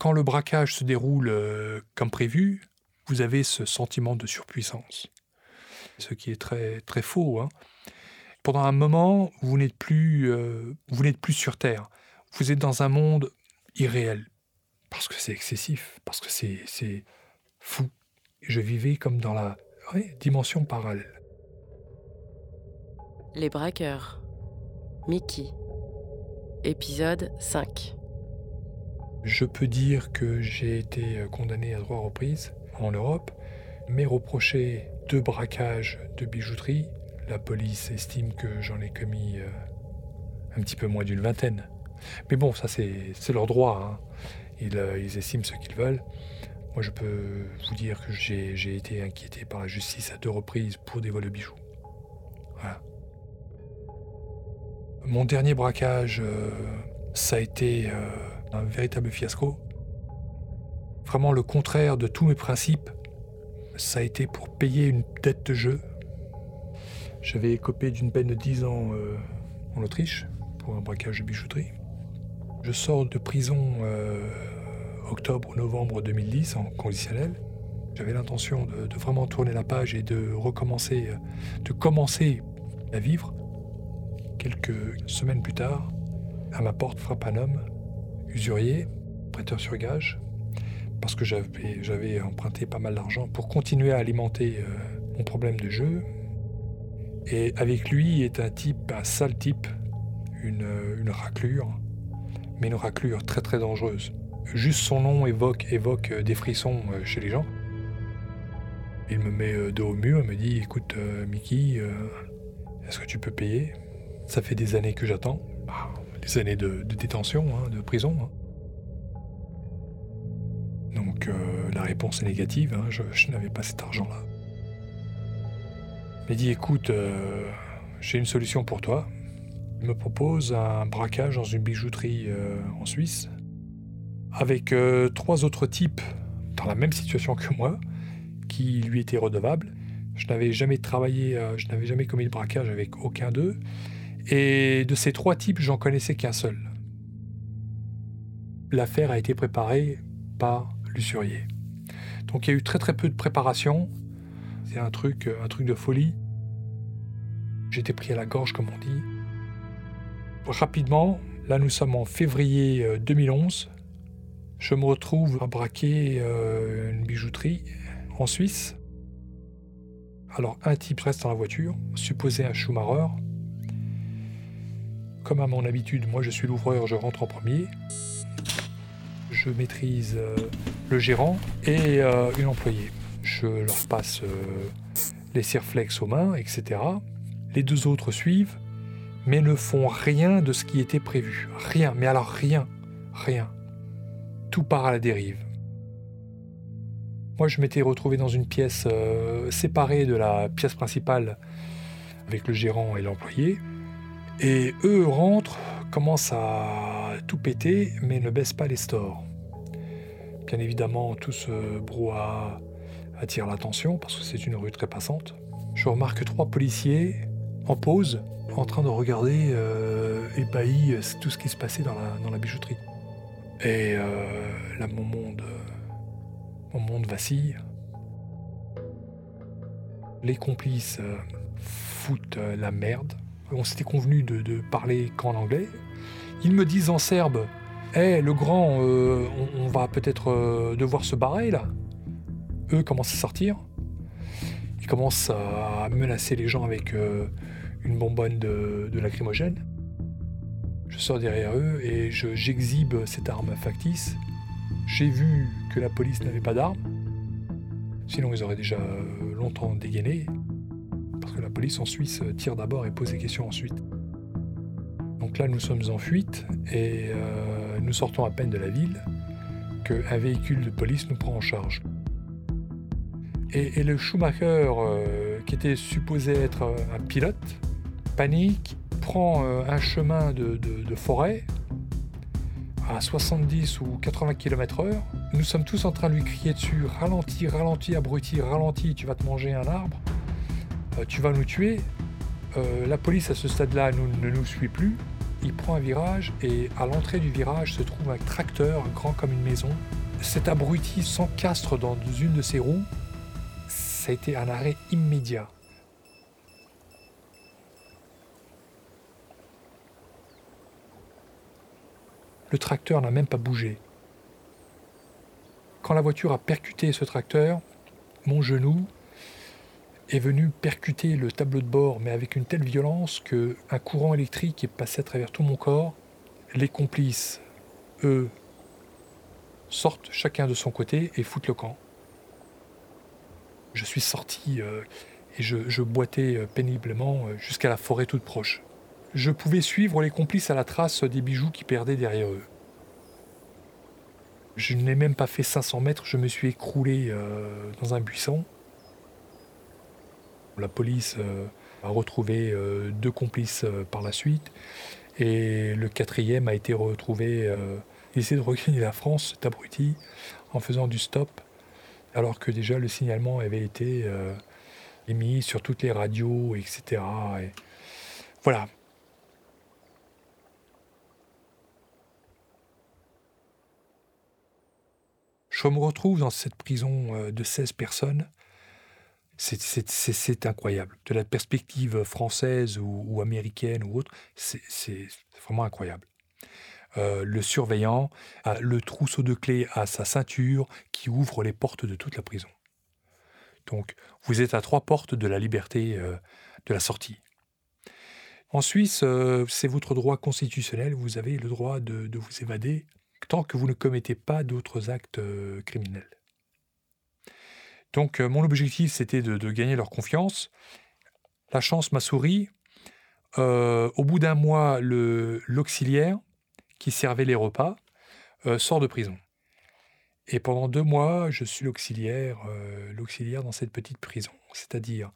Quand le braquage se déroule euh, comme prévu, vous avez ce sentiment de surpuissance. Ce qui est très, très faux. Hein. Pendant un moment, vous n'êtes plus, euh, plus sur Terre. Vous êtes dans un monde irréel. Parce que c'est excessif, parce que c'est fou. Je vivais comme dans la dimension parallèle. Les braqueurs. Mickey. Épisode 5. Je peux dire que j'ai été condamné à trois reprises en Europe, mais reproché deux braquages de bijouterie. La police estime que j'en ai commis euh, un petit peu moins d'une vingtaine. Mais bon, ça c'est leur droit. Hein. Ils, euh, ils, estiment ce qu'ils veulent. Moi je peux vous dire que j'ai été inquiété par la justice à deux reprises pour des vols de bijoux. Voilà. Mon dernier braquage, euh, ça a été un véritable fiasco. Vraiment le contraire de tous mes principes. Ça a été pour payer une dette de jeu. J'avais écopé d'une peine de 10 ans euh, en Autriche pour un braquage de bijouterie. Je sors de prison euh, octobre novembre 2010 en conditionnel. J'avais l'intention de, de, vraiment tourner la page et de recommencer, euh, de commencer à vivre. Quelques semaines plus tard, à ma porte frappe un homme usurier, prêteur sur gage, parce que j'avais emprunté pas mal d'argent pour continuer à alimenter euh, mon problème de jeu. Et avec lui est un type, un sale type, une, une raclure, mais une raclure très très dangereuse. Juste son nom évoque, euh, des frissons euh, chez les gens. Il me met dos au mur, me dit Écoute, Mickey, est-ce que tu peux payer? Ça fait des années que j'attends. Années de, détention, hein, de prison. Hein. Donc euh, la réponse est négative, hein, je, n'avais pas cet argent-là. Il dit écoute, euh, j'ai une solution pour toi. Il me propose un braquage dans une bijouterie euh, en Suisse avec trois autres types dans la même situation que moi qui lui étaient redevables. Je n'avais jamais travaillé, je n'avais jamais commis de braquage avec aucun d'eux. Et de ces trois types, j'en connaissais qu'un seul. L'affaire a été préparée par l'usurier. Donc il y a eu très très peu de préparation. C'est un truc, un truc de folie. J'étais pris à la gorge, comme on dit. Rapidement, là nous sommes en février 2011. Euh, Je me retrouve à braquer euh, une bijouterie en Suisse. Alors un type reste dans la voiture, supposé un Schumacher, comme à mon habitude, moi je suis l'ouvreur, je rentre en premier. Je maîtrise euh, le gérant et euh, une employée. Je leur passe euh, les cirflex aux mains, etc. Les deux autres suivent, mais ne font rien de ce qui était prévu. Rien, mais alors rien, rien. Tout part à la dérive. Moi, je m'étais retrouvé dans une pièce séparée de la pièce principale avec le gérant et l'employé. Et eux rentrent, commencent à tout péter, mais ne baissent pas les stores. Bien évidemment, tout ce brouhaha attire l'attention parce que c'est une rue très passante. Je remarque trois policiers en pause, en train de regarder euh, ébahis tout ce qui se passait dans la, bijouterie. Et euh, là, mon monde, mon monde vacille. Les complices euh, foutent la merde on s'était convenu de, parler qu'en anglais. Ils me disent en serbe Hé, le grand, euh, on, va peut-être euh, devoir se barrer là. Eux commencent à sortir. Ils commencent à menacer les gens avec euh, une bonbonne de, lacrymogène. Je sors derrière eux et j'exhibe cette arme factice. J'ai vu que la police n'avait pas d'arme. Sinon, ils auraient déjà longtemps dégainé que la police en Suisse tire d'abord et pose des questions ensuite. Donc là, nous sommes en fuite et euh, nous sortons à peine de la ville qu'un véhicule de police nous prend en charge. Et, le Schumacher, euh, qui était supposé être un pilote, panique, prend euh, un chemin de, de, forêt à 70 ou 80 km/h. Nous sommes tous en train de lui crier dessus Ralentis, ralentis, abruti, ralentis, tu vas te manger un arbre. Euh, tu vas nous tuer. Euh, la police à ce stade-là ne nous suit plus. il prend un virage et à l'entrée du virage se trouve un tracteur grand comme une maison. Cet abruti s'encastre dans une de ses roues. Ça a été un arrêt immédiat. Le tracteur n'a même pas bougé. Quand la voiture a percuté ce tracteur, mon genou est venu percuter le tableau de bord, mais avec une telle violence que un courant électrique est passé à travers tout mon corps. Les complices, eux, sortent chacun de son côté et foutent le camp. Je suis sorti euh, et je, je boitais euh, péniblement euh, jusqu'à la forêt toute proche. Je pouvais suivre les complices à la trace des bijoux qui perdaient derrière eux. Je n'ai même pas fait 500 mètres, je me suis écroulé dans un buisson. La police euh, a retrouvé euh, deux complices euh, par la suite et le quatrième a été retrouvé. Il essaie de regagner la France, cet abruti, en faisant du stop, alors que déjà le signalement avait été émis sur toutes les radios, etc. voilà. Je me retrouve dans cette prison de 16 personnes c'est incroyable. De la perspective française ou, américaine ou autre, c'est vraiment incroyable. Euh, le surveillant le trousseau de clés à sa ceinture qui ouvre les portes de toute la prison. Donc, vous êtes à trois portes de la liberté euh, de la sortie. En Suisse, euh, c'est votre droit constitutionnel, vous avez le droit de, vous évader tant que vous ne commettez pas d'autres actes criminels. Donc euh, mon objectif, c'était de, gagner leur confiance. La chance m'a souri. Euh, au bout d'un mois, l'auxiliaire qui servait les repas euh, sort de prison. Et pendant deux mois, je suis l'auxiliaire, l'auxiliaire dans cette petite prison. C'est-à-dire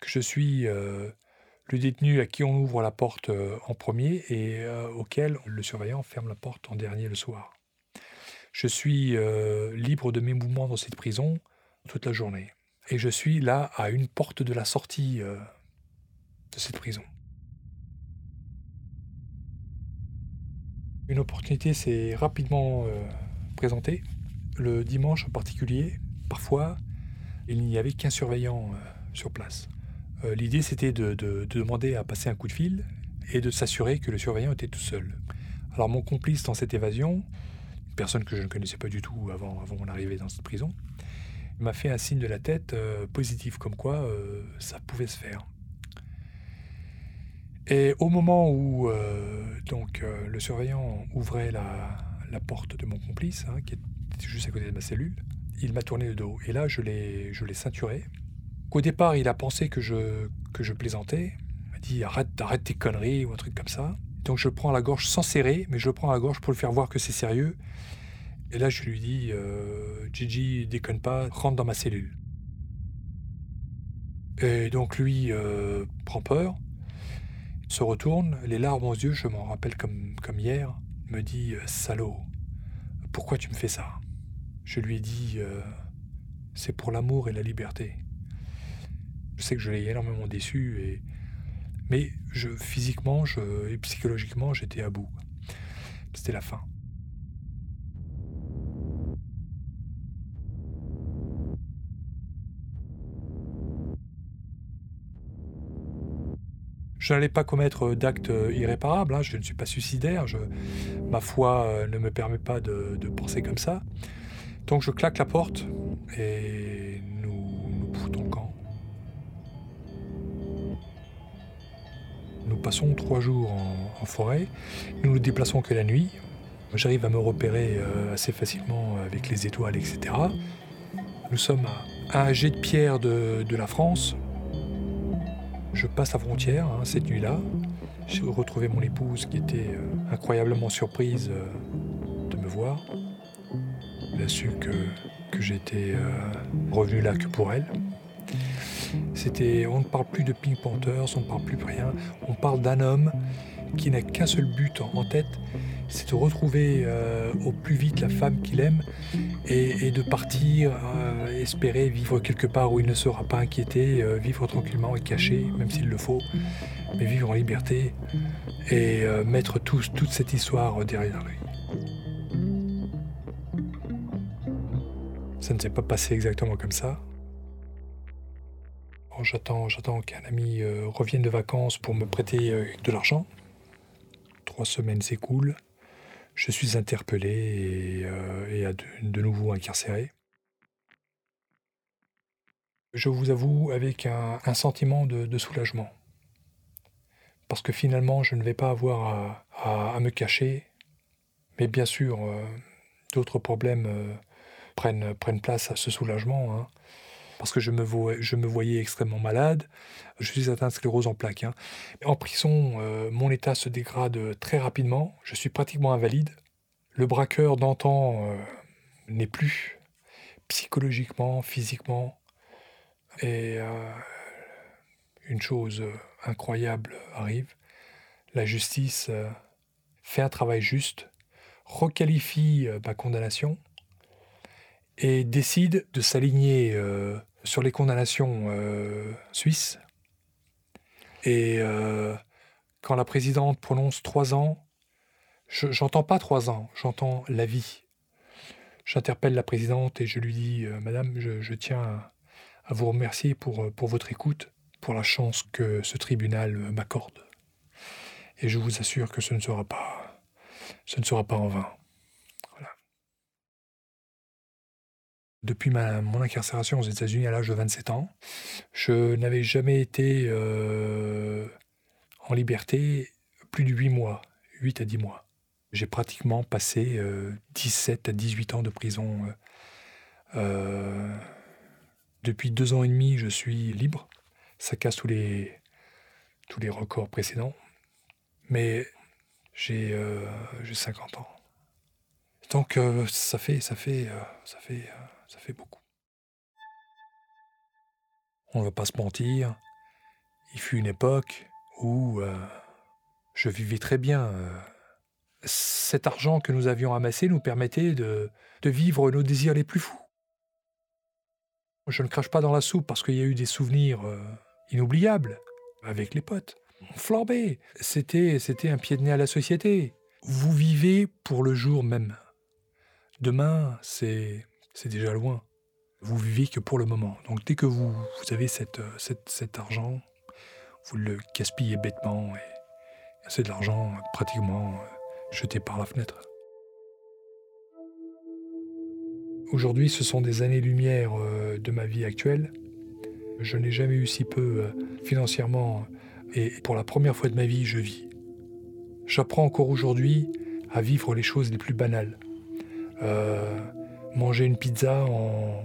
que je suis le détenu à qui on ouvre la porte en premier et auquel le surveillant ferme la porte en dernier le soir. Je suis libre de mes mouvements dans cette prison toute la journée. Et je suis là à une porte de la sortie euh, de cette prison. Une opportunité s'est rapidement euh, présentée. Le dimanche en particulier, parfois, il n'y avait qu'un surveillant euh, sur place. L'idée, c'était de, demander à passer un coup de fil et de s'assurer que le surveillant était tout seul. Alors mon complice dans cette évasion, une personne que je ne connaissais pas du tout avant, avant mon arrivée dans cette prison, m'a fait un signe de la tête euh, positif, comme quoi euh, ça pouvait se faire. Et au moment où euh, donc, le surveillant ouvrait la, porte de mon complice, hein, qui était juste à côté de ma cellule, il m'a tourné le dos. Et là, je l'ai, je l'ai ceinturé. Au départ, il a pensé que je, que je plaisantais. Il m'a dit arrête, arrête tes conneries ou un truc comme ça. Donc je prends la gorge sans serrer, mais je prends la gorge pour le faire voir que c'est sérieux. Et là, je lui dis euh, Gigi, déconne pas, rentre dans ma cellule. Et donc lui euh, prend peur, se retourne, les larmes aux yeux, je m'en rappelle comme, hier, me dit euh, Salaud, pourquoi tu me fais ça? Je lui ai dit C'est pour l'amour et la liberté. Je sais que je l'ai énormément déçu, mais je, physiquement je, et psychologiquement, j'étais à bout. C'était la fin. Je n'allais pas commettre d'actes irréparables, hein, je ne suis pas suicidaire, ma foi euh, ne me permet pas de, penser comme ça. Donc je claque la porte et nous nous foutons camp. Nous passons trois jours en, forêt, nous nous déplaçons que la nuit. J'arrive à me repérer euh, assez facilement avec les étoiles, etc. Nous sommes à un jet de pierre de la France, je passe la frontière hein, cette nuit-là. J'ai retrouvé mon épouse qui était euh, incroyablement surprise euh, de me voir. Elle a su que, j'étais euh, revenu là que pour elle. C'était, on ne parle plus de Pink Panthers, on ne parle plus de rien. On parle d'un homme qui n'a qu'un seul but en tête, c'est de retrouver euh, au plus vite la femme qu'il aime et, de partir, euh, espérer vivre quelque part où il ne sera pas inquiété, euh, vivre tranquillement et caché, même s'il le faut, mais vivre en liberté et mettre toute cette histoire derrière lui. Ça ne s'est pas passé exactement comme ça. J'attends, j'attends qu'un ami revienne de vacances pour me prêter de l'argent. Trois semaines s'écoulent je suis interpellé et, euh, de, nouveau incarcéré. Je vous avoue avec un, sentiment de, soulagement. Parce que finalement, je ne vais pas avoir à, me cacher. Mais bien sûr, euh, d'autres problèmes euh, prennent, prennent, place à ce soulagement. Hein. Parce que je me, voyais extrêmement malade. Je suis atteint de sclérose en plaques. Hein. En prison, mon état se dégrade très rapidement. Je suis pratiquement invalide. Le braqueur d'antan euh, n'est plus psychologiquement, physiquement. Et euh, une chose incroyable arrive. La justice euh, fait un travail juste, requalifie ma condamnation et décide de s'aligner sur les condamnations suisses. Et quand la présidente prononce trois ans, j'entends pas trois ans, j'entends la vie. J'interpelle la présidente et je lui dis euh, Madame, je, tiens à, vous remercier pour, euh, pour votre écoute, pour la chance que ce tribunal euh, m'accorde. Et je vous assure que ce ne sera pas, ce ne sera pas en vain. Depuis mon incarcération aux États-Unis à l'âge de 27 ans, je n'avais jamais été en liberté plus de 8 mois, 8 à 10 mois. J'ai pratiquement passé 17 euh, à 18 ans de prison. Euh, euh, depuis deux ans et demi, je suis libre. Ça casse tous les, tous les records précédents. Mais j'ai 50 ans. Donc ça fait, ça fait, ça fait, ça fait beaucoup. On ne va pas se mentir. Il fut une époque où je vivais très bien cet argent que nous avions amassé nous permettait de, vivre nos désirs les plus fous. Je ne crache pas dans la soupe parce qu'il y a eu des souvenirs euh, inoubliables avec les potes. On flambait. C'était un pied de nez à la société. Vous vivez pour le jour même. Demain, c'est, déjà loin. Vous vivez que pour le moment. Donc dès que vous, vous avez cette, cet argent, vous le gaspillez bêtement. Et c'est de l'argent pratiquement euh, jeté par la fenêtre. Aujourd'hui, ce sont des années-lumière euh, de ma vie actuelle. Je n'ai jamais eu si peu euh, financièrement et pour la première fois de ma vie, je vis. J'apprends encore aujourd'hui à vivre les choses les plus banales. Euh, manger une pizza en,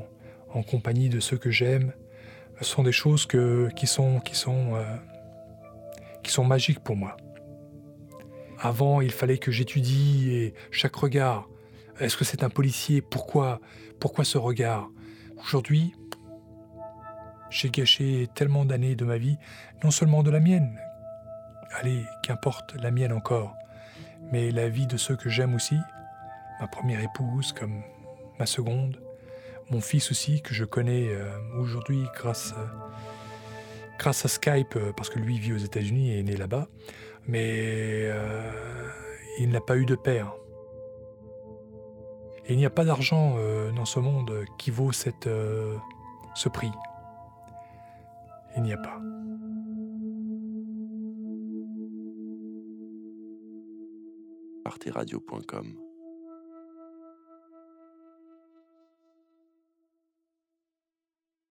compagnie de ceux que j'aime sont des choses qui, sont, sont, qui sont magiques pour moi. Avant, il fallait que j'étudie chaque regard. Est-ce que c'est un policier Pourquoi Pourquoi ce regard? Aujourd'hui, j'ai gâché tellement d'années de ma vie, non seulement de la mienne, allez, qu'importe la mienne encore, mais la vie de ceux que j'aime aussi, ma première épouse comme ma seconde, mon fils aussi que je connais euh, aujourd'hui grâce, grâce à Skype, euh, parce que lui vit aux États-Unis et est né là-bas mais euh, il n'a pas eu de père. il n'y a pas d'argent euh, dans ce monde qui vaut cette, euh, ce prix. Il n'y a pas.